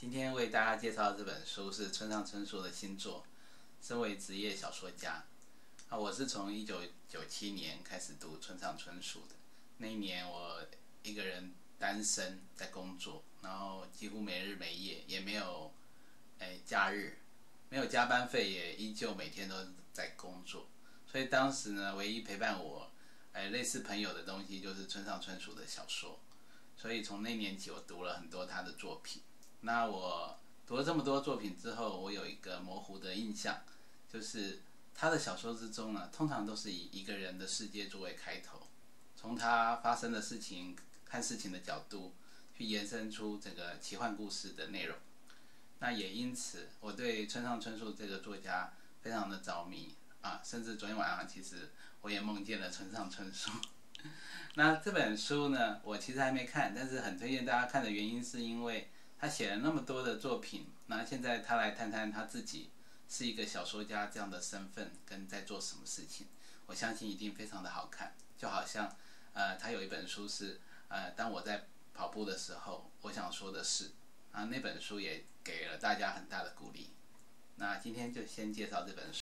今天为大家介绍的这本书是村上春树的新作。身为职业小说家，啊，我是从一九九七年开始读村上春树的。那一年我一个人单身在工作，然后几乎没日没夜，也没有哎假日，没有加班费，也依旧每天都在工作。所以当时呢，唯一陪伴我哎类似朋友的东西就是村上春树的小说。所以从那年起，我读了很多他的作品。那我读了这么多作品之后，我有一个模糊的印象，就是他的小说之中呢，通常都是以一个人的世界作为开头，从他发生的事情看事情的角度，去延伸出整个奇幻故事的内容。那也因此，我对村上春树这个作家非常的着迷啊，甚至昨天晚上其实我也梦见了村上春树。那这本书呢，我其实还没看，但是很推荐大家看的原因是因为他写了那么多的作品，那现在他来谈谈他自己是一个小说家这样的身份跟在做什么事情，我相信一定非常的好看。就好像，呃，他有一本书是，呃，当我在跑步的时候，我想说的是，啊，那本书也给了大家很大的鼓励。那今天就先介绍这本书。